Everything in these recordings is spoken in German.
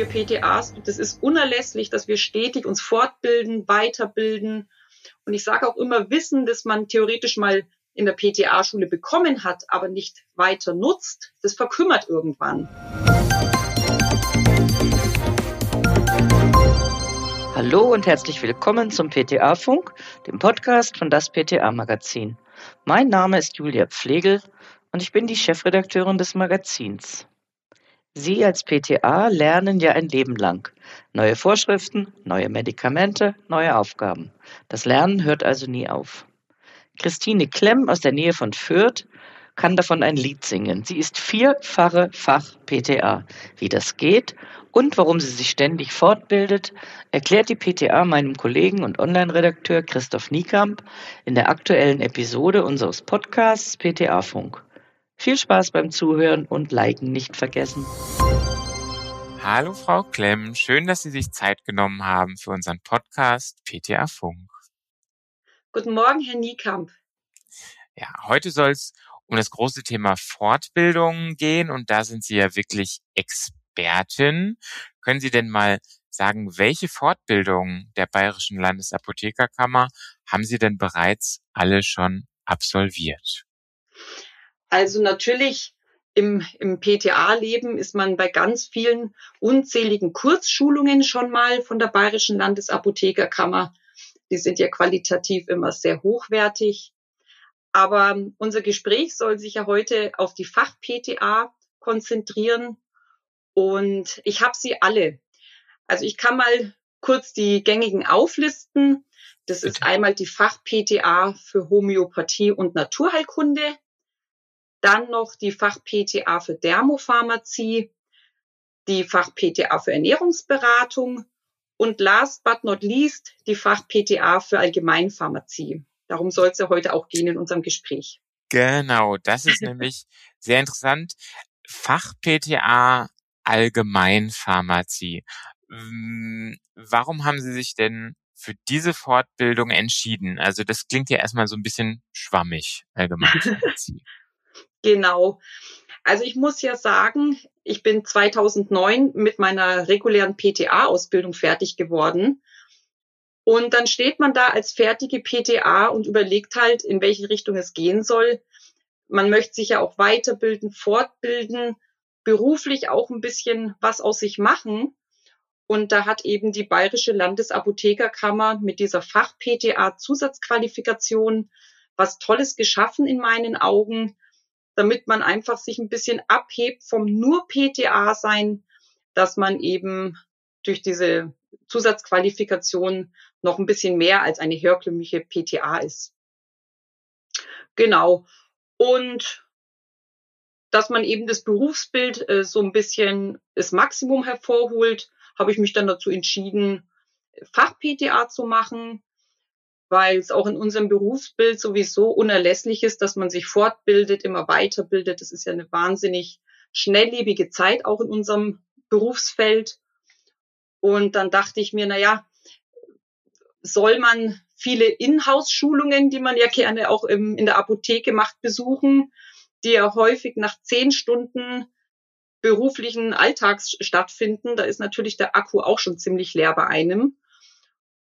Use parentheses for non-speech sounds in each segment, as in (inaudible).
wir PTAs, das ist unerlässlich, dass wir stetig uns fortbilden, weiterbilden. Und ich sage auch immer, Wissen, das man theoretisch mal in der PTA-Schule bekommen hat, aber nicht weiter nutzt, das verkümmert irgendwann. Hallo und herzlich willkommen zum PTA-Funk, dem Podcast von das PTA-Magazin. Mein Name ist Julia Pflegel und ich bin die Chefredakteurin des Magazins. Sie als PTA lernen ja ein Leben lang. Neue Vorschriften, neue Medikamente, neue Aufgaben. Das Lernen hört also nie auf. Christine Klemm aus der Nähe von Fürth kann davon ein Lied singen. Sie ist vierfache Fach-PTA. Wie das geht und warum sie sich ständig fortbildet, erklärt die PTA meinem Kollegen und Online-Redakteur Christoph Niekamp in der aktuellen Episode unseres Podcasts PTA Funk. Viel Spaß beim Zuhören und Liken nicht vergessen. Hallo Frau Klemm, schön, dass Sie sich Zeit genommen haben für unseren Podcast PTA Funk. Guten Morgen, Herr Niekamp. Ja, heute soll es um das große Thema Fortbildung gehen und da sind Sie ja wirklich Expertin. Können Sie denn mal sagen, welche Fortbildungen der Bayerischen Landesapothekerkammer haben Sie denn bereits alle schon absolviert? Also natürlich im, im PTA-Leben ist man bei ganz vielen unzähligen Kurzschulungen schon mal von der Bayerischen Landesapothekerkammer. Die sind ja qualitativ immer sehr hochwertig. Aber unser Gespräch soll sich ja heute auf die Fach-PTA konzentrieren. Und ich habe sie alle. Also ich kann mal kurz die gängigen auflisten. Das ist einmal die Fach-PTA für Homöopathie und Naturheilkunde, dann noch die Fach-PTA für Dermopharmazie, die Fach-PTA für Ernährungsberatung und last but not least die Fach-PTA für Allgemeinpharmazie. Darum soll es ja heute auch gehen in unserem Gespräch. Genau, das ist nämlich (laughs) sehr interessant. Fach-PTA Allgemeinpharmazie. Hm, warum haben Sie sich denn für diese Fortbildung entschieden? Also das klingt ja erstmal so ein bisschen schwammig, (laughs) Allgemeinpharmazie. Genau. Also ich muss ja sagen, ich bin 2009 mit meiner regulären PTA-Ausbildung fertig geworden. Und dann steht man da als fertige PTA und überlegt halt, in welche Richtung es gehen soll. Man möchte sich ja auch weiterbilden, fortbilden, beruflich auch ein bisschen was aus sich machen. Und da hat eben die Bayerische Landesapothekerkammer mit dieser Fach-PTA-Zusatzqualifikation was Tolles geschaffen in meinen Augen damit man einfach sich ein bisschen abhebt vom nur PTA sein, dass man eben durch diese Zusatzqualifikation noch ein bisschen mehr als eine herkömmliche PTA ist. Genau. Und dass man eben das Berufsbild äh, so ein bisschen das Maximum hervorholt, habe ich mich dann dazu entschieden, Fach-PTA zu machen weil es auch in unserem Berufsbild sowieso unerlässlich ist, dass man sich fortbildet, immer weiterbildet. Das ist ja eine wahnsinnig schnelllebige Zeit auch in unserem Berufsfeld. Und dann dachte ich mir, na ja, soll man viele Inhouse-Schulungen, die man ja gerne auch im, in der Apotheke macht, besuchen, die ja häufig nach zehn Stunden beruflichen Alltags stattfinden. Da ist natürlich der Akku auch schon ziemlich leer bei einem.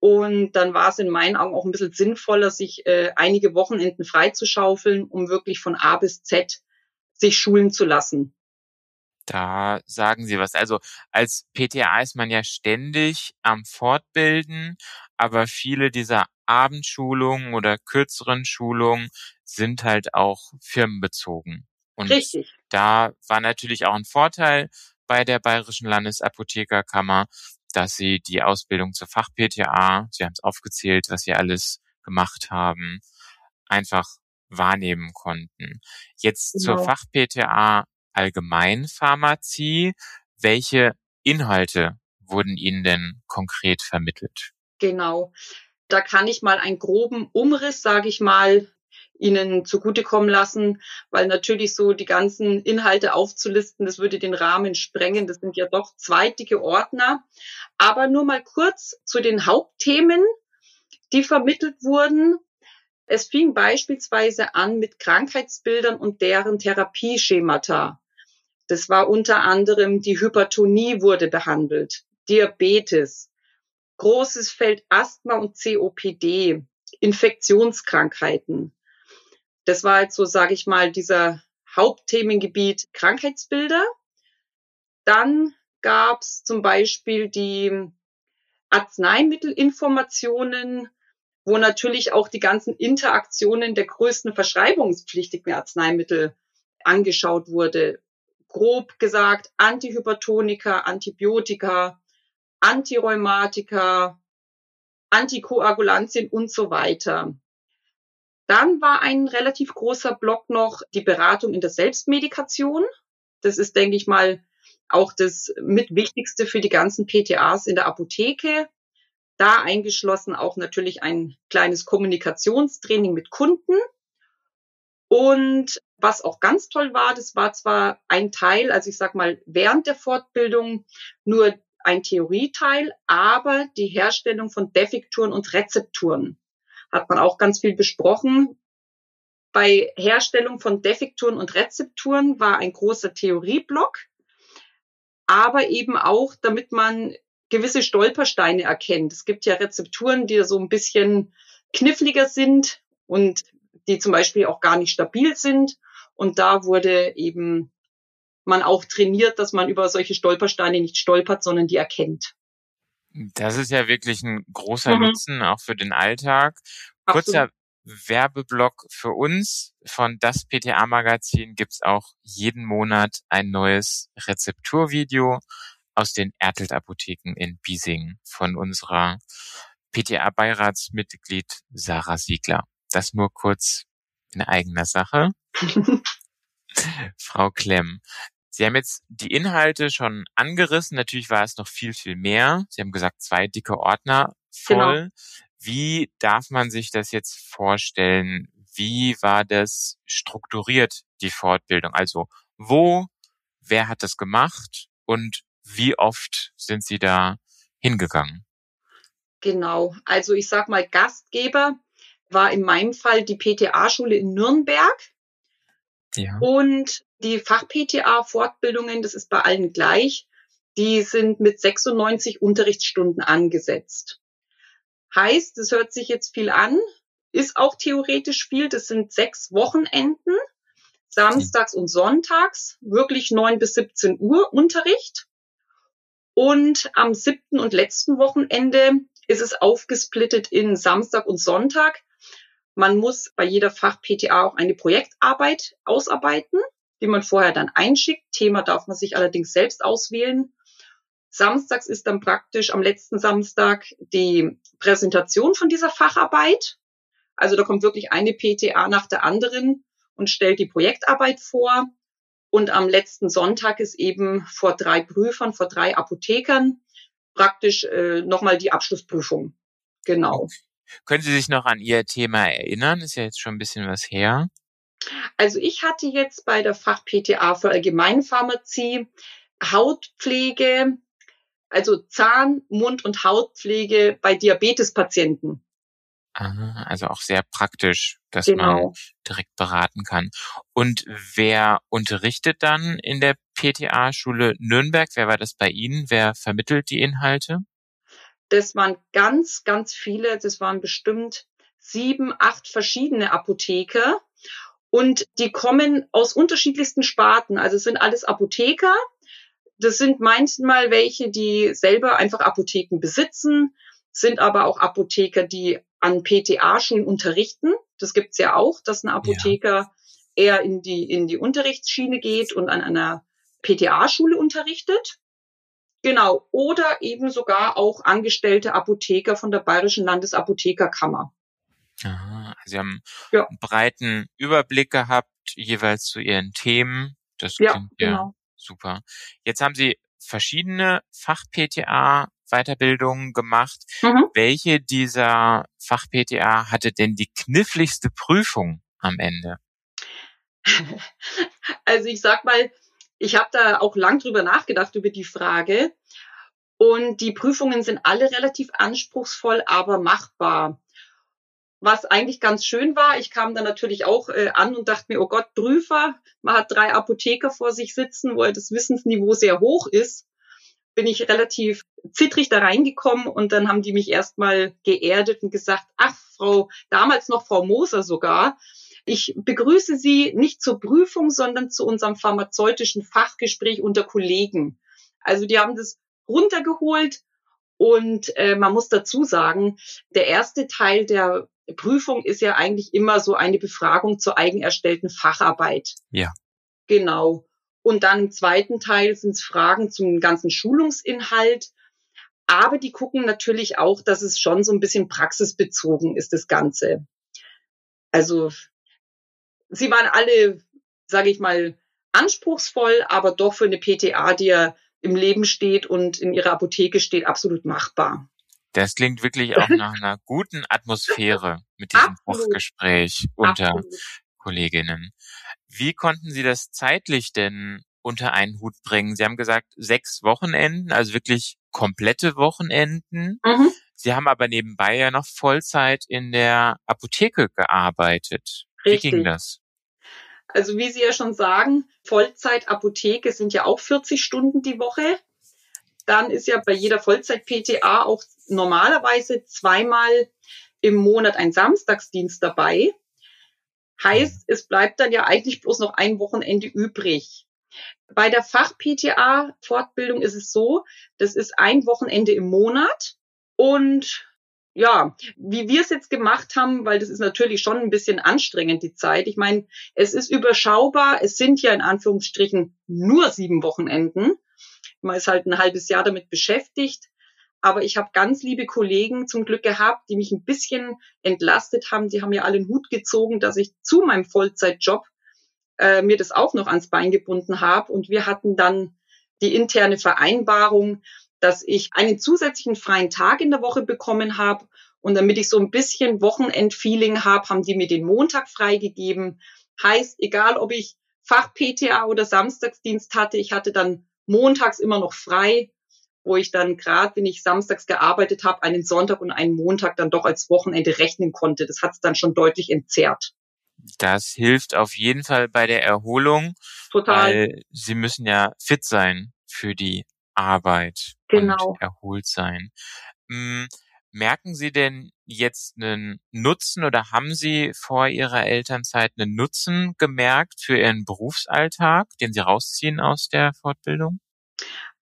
Und dann war es in meinen Augen auch ein bisschen sinnvoller, sich äh, einige Wochenenden freizuschaufeln, um wirklich von A bis Z sich schulen zu lassen. Da sagen Sie was. Also als PTA ist man ja ständig am Fortbilden, aber viele dieser Abendschulungen oder kürzeren Schulungen sind halt auch firmenbezogen. Und Richtig. da war natürlich auch ein Vorteil bei der Bayerischen Landesapothekerkammer, dass sie die Ausbildung zur Fach-PTA, Sie haben es aufgezählt, was sie alles gemacht haben, einfach wahrnehmen konnten. Jetzt genau. zur Fach-PTA Allgemeinpharmazie. Welche Inhalte wurden Ihnen denn konkret vermittelt? Genau. Da kann ich mal einen groben Umriss, sage ich mal, ihnen zugutekommen lassen, weil natürlich so die ganzen Inhalte aufzulisten, das würde den Rahmen sprengen. Das sind ja doch zweitige Ordner. Aber nur mal kurz zu den Hauptthemen, die vermittelt wurden. Es fing beispielsweise an mit Krankheitsbildern und deren Therapieschemata. Das war unter anderem die Hypertonie wurde behandelt, Diabetes, großes Feld Asthma und COPD, Infektionskrankheiten. Das war jetzt so, sage ich mal, dieser Hauptthemengebiet Krankheitsbilder. Dann gab es zum Beispiel die Arzneimittelinformationen, wo natürlich auch die ganzen Interaktionen der größten verschreibungspflichtigen Arzneimittel angeschaut wurde. Grob gesagt Antihypertonika, Antibiotika, Antirheumatika, Antikoagulantien und so weiter. Dann war ein relativ großer Block noch die Beratung in der Selbstmedikation. Das ist, denke ich mal, auch das mit Wichtigste für die ganzen PTAs in der Apotheke. Da eingeschlossen auch natürlich ein kleines Kommunikationstraining mit Kunden. Und was auch ganz toll war, das war zwar ein Teil, also ich sag mal, während der Fortbildung nur ein Theorieteil, aber die Herstellung von Defekturen und Rezepturen hat man auch ganz viel besprochen. Bei Herstellung von Defekturen und Rezepturen war ein großer Theorieblock, aber eben auch, damit man gewisse Stolpersteine erkennt. Es gibt ja Rezepturen, die so ein bisschen kniffliger sind und die zum Beispiel auch gar nicht stabil sind. Und da wurde eben man auch trainiert, dass man über solche Stolpersteine nicht stolpert, sondern die erkennt. Das ist ja wirklich ein großer mhm. Nutzen auch für den Alltag. Kurzer Absolut. Werbeblock für uns. Von das PTA-Magazin gibt's auch jeden Monat ein neues Rezepturvideo aus den Ertelt-Apotheken in Biesing von unserer PTA-Beiratsmitglied Sarah Siegler. Das nur kurz in eigener Sache. (laughs) Frau Klemm, Sie haben jetzt die Inhalte schon angerissen. Natürlich war es noch viel, viel mehr. Sie haben gesagt, zwei dicke Ordner voll. Genau. Wie darf man sich das jetzt vorstellen? Wie war das strukturiert, die Fortbildung? Also wo, wer hat das gemacht und wie oft sind Sie da hingegangen? Genau. Also ich sag mal, Gastgeber war in meinem Fall die PTA-Schule in Nürnberg. Ja. Und die Fach-PTA-Fortbildungen, das ist bei allen gleich, die sind mit 96 Unterrichtsstunden angesetzt. Heißt, es hört sich jetzt viel an, ist auch theoretisch viel. Das sind sechs Wochenenden, samstags und sonntags, wirklich neun bis 17 Uhr Unterricht. Und am siebten und letzten Wochenende ist es aufgesplittet in Samstag und Sonntag. Man muss bei jeder Fach-PTA auch eine Projektarbeit ausarbeiten, die man vorher dann einschickt. Thema darf man sich allerdings selbst auswählen. Samstags ist dann praktisch am letzten Samstag die Präsentation von dieser Facharbeit. Also da kommt wirklich eine PTA nach der anderen und stellt die Projektarbeit vor. Und am letzten Sonntag ist eben vor drei Prüfern, vor drei Apothekern praktisch äh, nochmal die Abschlussprüfung. Genau. Können Sie sich noch an Ihr Thema erinnern? Ist ja jetzt schon ein bisschen was her. Also ich hatte jetzt bei der Fach-PTA für Allgemeinpharmazie Hautpflege, also Zahn-, Mund- und Hautpflege bei Diabetespatienten. Aha, also auch sehr praktisch, dass genau. man direkt beraten kann. Und wer unterrichtet dann in der PTA-Schule Nürnberg? Wer war das bei Ihnen? Wer vermittelt die Inhalte? Das waren ganz, ganz viele. Das waren bestimmt sieben, acht verschiedene Apotheker. Und die kommen aus unterschiedlichsten Sparten. Also es sind alles Apotheker. Das sind manchmal welche, die selber einfach Apotheken besitzen, sind aber auch Apotheker, die an PTA-Schulen unterrichten. Das gibt's ja auch, dass ein Apotheker ja. eher in die, in die Unterrichtsschiene geht und an einer PTA-Schule unterrichtet. Genau. Oder eben sogar auch angestellte Apotheker von der Bayerischen Landesapothekerkammer. Aha, also Sie haben ja. einen breiten Überblick gehabt, jeweils zu Ihren Themen. Das ja, klingt ja genau. super. Jetzt haben Sie verschiedene Fach-PTA Weiterbildungen gemacht. Mhm. Welche dieser Fach-PTA hatte denn die kniffligste Prüfung am Ende? (laughs) Also ich sag mal, ich habe da auch lang drüber nachgedacht über die Frage. Und die Prüfungen sind alle relativ anspruchsvoll, aber machbar. was eigentlich ganz schön war. Ich kam dann natürlich auch äh, an und dachte mir, oh Gott, Prüfer, man hat drei Apotheker vor sich sitzen, wo das Wissensniveau sehr hoch ist. Bin ich relativ zittrig da reingekommen und dann haben die mich erstmal geerdet und gesagt, ach, Frau, damals noch Frau Moser sogar, ich begrüße Sie nicht zur Prüfung, sondern zu unserem pharmazeutischen Fachgespräch unter Kollegen. Also die haben das runtergeholt und äh, man muss dazu sagen, der erste Teil der Prüfung ist ja eigentlich immer so eine Befragung zur eigenerstellten Facharbeit. Ja. Genau. Und dann im zweiten Teil sind es Fragen zum ganzen Schulungsinhalt. Aber die gucken natürlich auch, dass es schon so ein bisschen praxisbezogen ist, das Ganze. Also sie waren alle, sage ich mal, anspruchsvoll, aber doch für eine PTA, die ja im Leben steht und in ihrer Apotheke steht, absolut machbar. Das klingt wirklich auch (laughs) nach einer guten Atmosphäre mit diesem Fachgespräch unter Absolut. Kolleginnen. Wie konnten Sie das zeitlich denn unter einen Hut bringen? Sie haben gesagt, sechs Wochenenden, also wirklich komplette Wochenenden. Mhm. Sie haben aber nebenbei ja noch Vollzeit in der Apotheke gearbeitet. Richtig. Wie ging das? Also wie Sie ja schon sagen, Vollzeit Apotheke sind ja auch 40 Stunden die Woche. Dann ist ja bei jeder Vollzeit-PTA auch normalerweise zweimal im Monat ein Samstagsdienst dabei. Heißt, es bleibt dann ja eigentlich bloß noch ein Wochenende übrig. Bei der Fach-PTA-Fortbildung ist es so, das ist ein Wochenende im Monat und ja, wie wir es jetzt gemacht haben, weil das ist natürlich schon ein bisschen anstrengend, die Zeit. Ich meine, es ist überschaubar. Es sind ja in Anführungsstrichen nur sieben Wochenenden. Man ist halt ein halbes Jahr damit beschäftigt. Aber ich habe ganz liebe Kollegen zum Glück gehabt, die mich ein bisschen entlastet haben. Die haben ja alle einen Hut gezogen, dass ich zu meinem Vollzeitjob äh, mir das auch noch ans Bein gebunden habe. Und wir hatten dann die interne Vereinbarung, dass ich einen zusätzlichen freien Tag in der Woche bekommen habe. Und damit ich so ein bisschen Wochenendfeeling habe, haben die mir den Montag freigegeben. Heißt, egal ob ich Fach-PTA oder Samstagsdienst hatte, ich hatte dann montags immer noch frei, wo ich dann gerade, wenn ich samstags gearbeitet habe, einen Sonntag und einen Montag dann doch als Wochenende rechnen konnte. Das hat es dann schon deutlich entzerrt. Das hilft auf jeden Fall bei der Erholung. Total. Weil Sie müssen ja fit sein für die Arbeit genau. und erholt sein. Hm, merken Sie denn jetzt einen Nutzen oder haben Sie vor Ihrer Elternzeit einen Nutzen gemerkt für Ihren Berufsalltag, den Sie rausziehen aus der Fortbildung?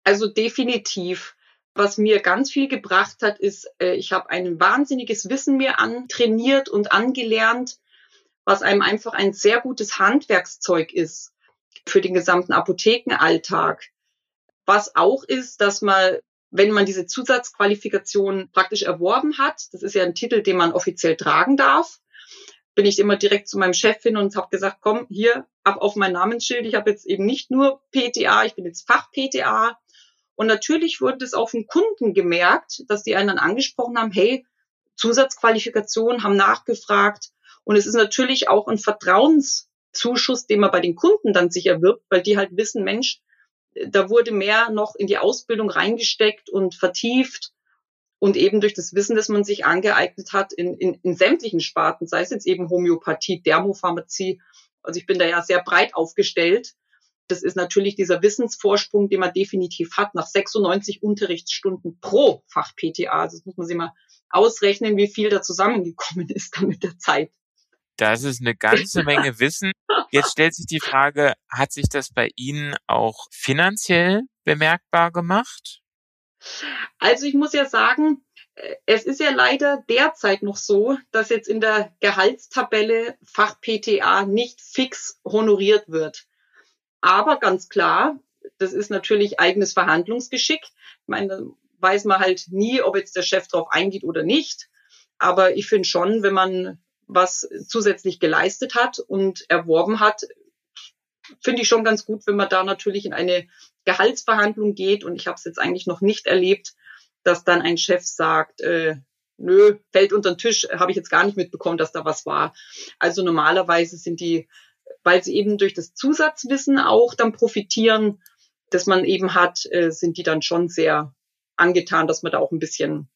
Also definitiv. Was mir ganz viel gebracht hat, ist, äh, ich habe ein wahnsinniges Wissen mir antrainiert und angelernt, was einem einfach ein sehr gutes Handwerkszeug ist für den gesamten Apothekenalltag. Was auch ist, dass man, wenn man diese Zusatzqualifikation praktisch erworben hat, das ist ja ein Titel, den man offiziell tragen darf, bin ich immer direkt zu meinem Chef hin und habe gesagt, komm, hier, ab auf mein Namensschild. Ich habe jetzt eben nicht nur PTA, ich bin jetzt Fach-PTA. Und natürlich wurde es auch von Kunden gemerkt, dass die einen dann angesprochen haben, hey, Zusatzqualifikation, haben nachgefragt. Und es ist natürlich auch ein Vertrauenszuschuss, den man bei den Kunden dann sich erwirbt, weil die halt wissen, Mensch, da wurde mehr noch in die Ausbildung reingesteckt und vertieft und eben durch das Wissen, das man sich angeeignet hat in, in, in sämtlichen Sparten, sei es jetzt eben Homöopathie, Dermopharmazie, also ich bin da ja sehr breit aufgestellt. Das ist natürlich dieser Wissensvorsprung, den man definitiv hat nach 96 Unterrichtsstunden pro Fach PTA. Also das muss man sich mal ausrechnen, wie viel da zusammengekommen (laughs) ist dann mit der Zeit. Das ist eine ganze Menge Wissen. Jetzt stellt sich die Frage, hat sich das bei Ihnen auch finanziell bemerkbar gemacht? Also ich muss ja sagen, äh, es ist ja leider derzeit noch so, dass jetzt in der Gehaltstabelle Fach PTA nicht fix honoriert wird. Aber ganz klar, das ist natürlich eigenes Verhandlungsgeschick. Ich meine, da weiß man halt nie, ob jetzt der Chef drauf eingeht oder nicht. Aber ich finde schon, wenn man was zusätzlich geleistet hat und erworben hat, finde ich schon ganz gut, wenn man da natürlich in eine Gehaltsverhandlung geht. Und ich habe es jetzt eigentlich noch nicht erlebt, dass dann ein Chef sagt, äh, nö, fällt unter den Tisch, habe ich jetzt gar nicht mitbekommen, dass da was war. Also normalerweise sind die, weil sie eben durch das Zusatzwissen auch dann profitieren, das man eben hat, äh, sind die dann schon sehr angetan, dass man da auch ein bisschen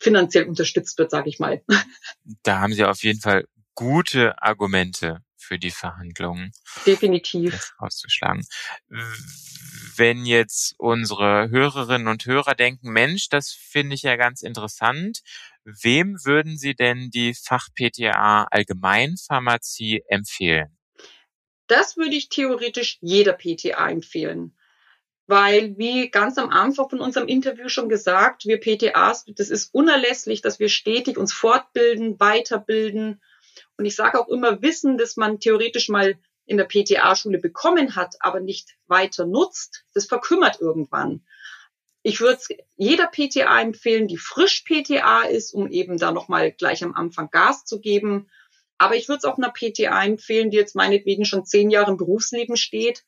finanziell unterstützt wird, sage ich mal. (laughs) Da haben Sie auf jeden Fall gute Argumente für die Verhandlungen. Definitiv. Auszuschlagen. Wenn jetzt unsere Hörerinnen und Hörer denken, Mensch, das finde ich ja ganz interessant. Wem würden Sie denn die Fach-PTA Allgemeinpharmazie empfehlen? Das würde ich theoretisch jeder PTA empfehlen. Weil, wie ganz am Anfang von unserem Interview schon gesagt, wir PTAs, das ist unerlässlich, dass wir stetig uns fortbilden, weiterbilden. Und ich sage auch immer, Wissen, das man theoretisch mal in der PTA-Schule bekommen hat, aber nicht weiter nutzt, das verkümmert irgendwann. Ich würde jeder PTA empfehlen, die frisch PTA ist, um eben da nochmal gleich am Anfang Gas zu geben aber ich würde es auch einer PTA empfehlen, die jetzt meinetwegen schon zehn Jahre im Berufsleben steht,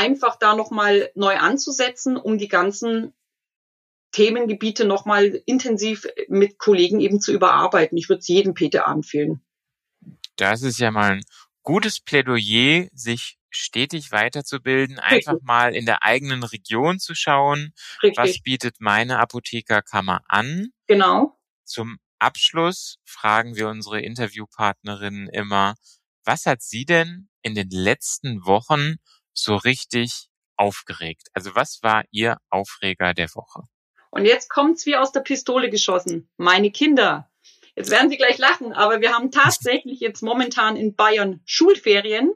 einfach da nochmal neu anzusetzen, um die ganzen Themengebiete nochmal intensiv mit Kollegen eben zu überarbeiten. Ich würde es jedem PTA empfehlen. Das ist ja mal ein gutes Plädoyer, sich stetig weiterzubilden, einfach Richtig. mal in der eigenen Region zu schauen, Richtig. was bietet meine Apothekerkammer an. Genau. Zum Abschluss fragen wir unsere Interviewpartnerinnen immer, was hat sie denn in den letzten Wochen so richtig aufgeregt? Also was war ihr Aufreger der Woche? Und jetzt kommt's wie aus der Pistole geschossen. Meine Kinder. Jetzt werden Sie gleich lachen, aber wir haben tatsächlich (laughs) jetzt momentan in Bayern Schulferien.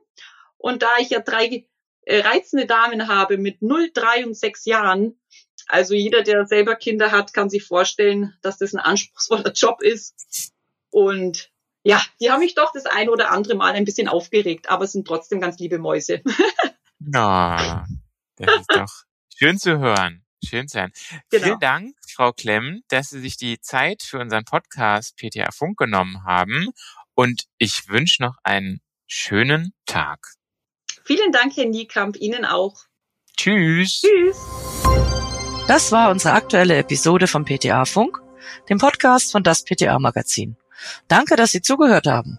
Und da ich ja drei äh, reizende Damen habe mit 0, 3 und 6 Jahren, also jeder, der selber Kinder hat, kann sich vorstellen, dass das ein anspruchsvoller (laughs) Job ist. Und ja, die haben mich doch das ein oder andere Mal ein bisschen aufgeregt, aber sind trotzdem ganz liebe Mäuse. (laughs) Na, das ist doch schön zu hören. Schön zu hören. Genau. Vielen Dank, Frau Klemm, dass Sie sich die Zeit für unseren Podcast PTA Funk genommen haben. Und ich wünsche noch einen schönen Tag. Vielen Dank, Herr Niekamp, Ihnen auch. Tschüss. Tschüss. Das war unsere aktuelle Episode vom PTA Funk, dem Podcast von das PTA Magazin. Danke, dass Sie zugehört haben.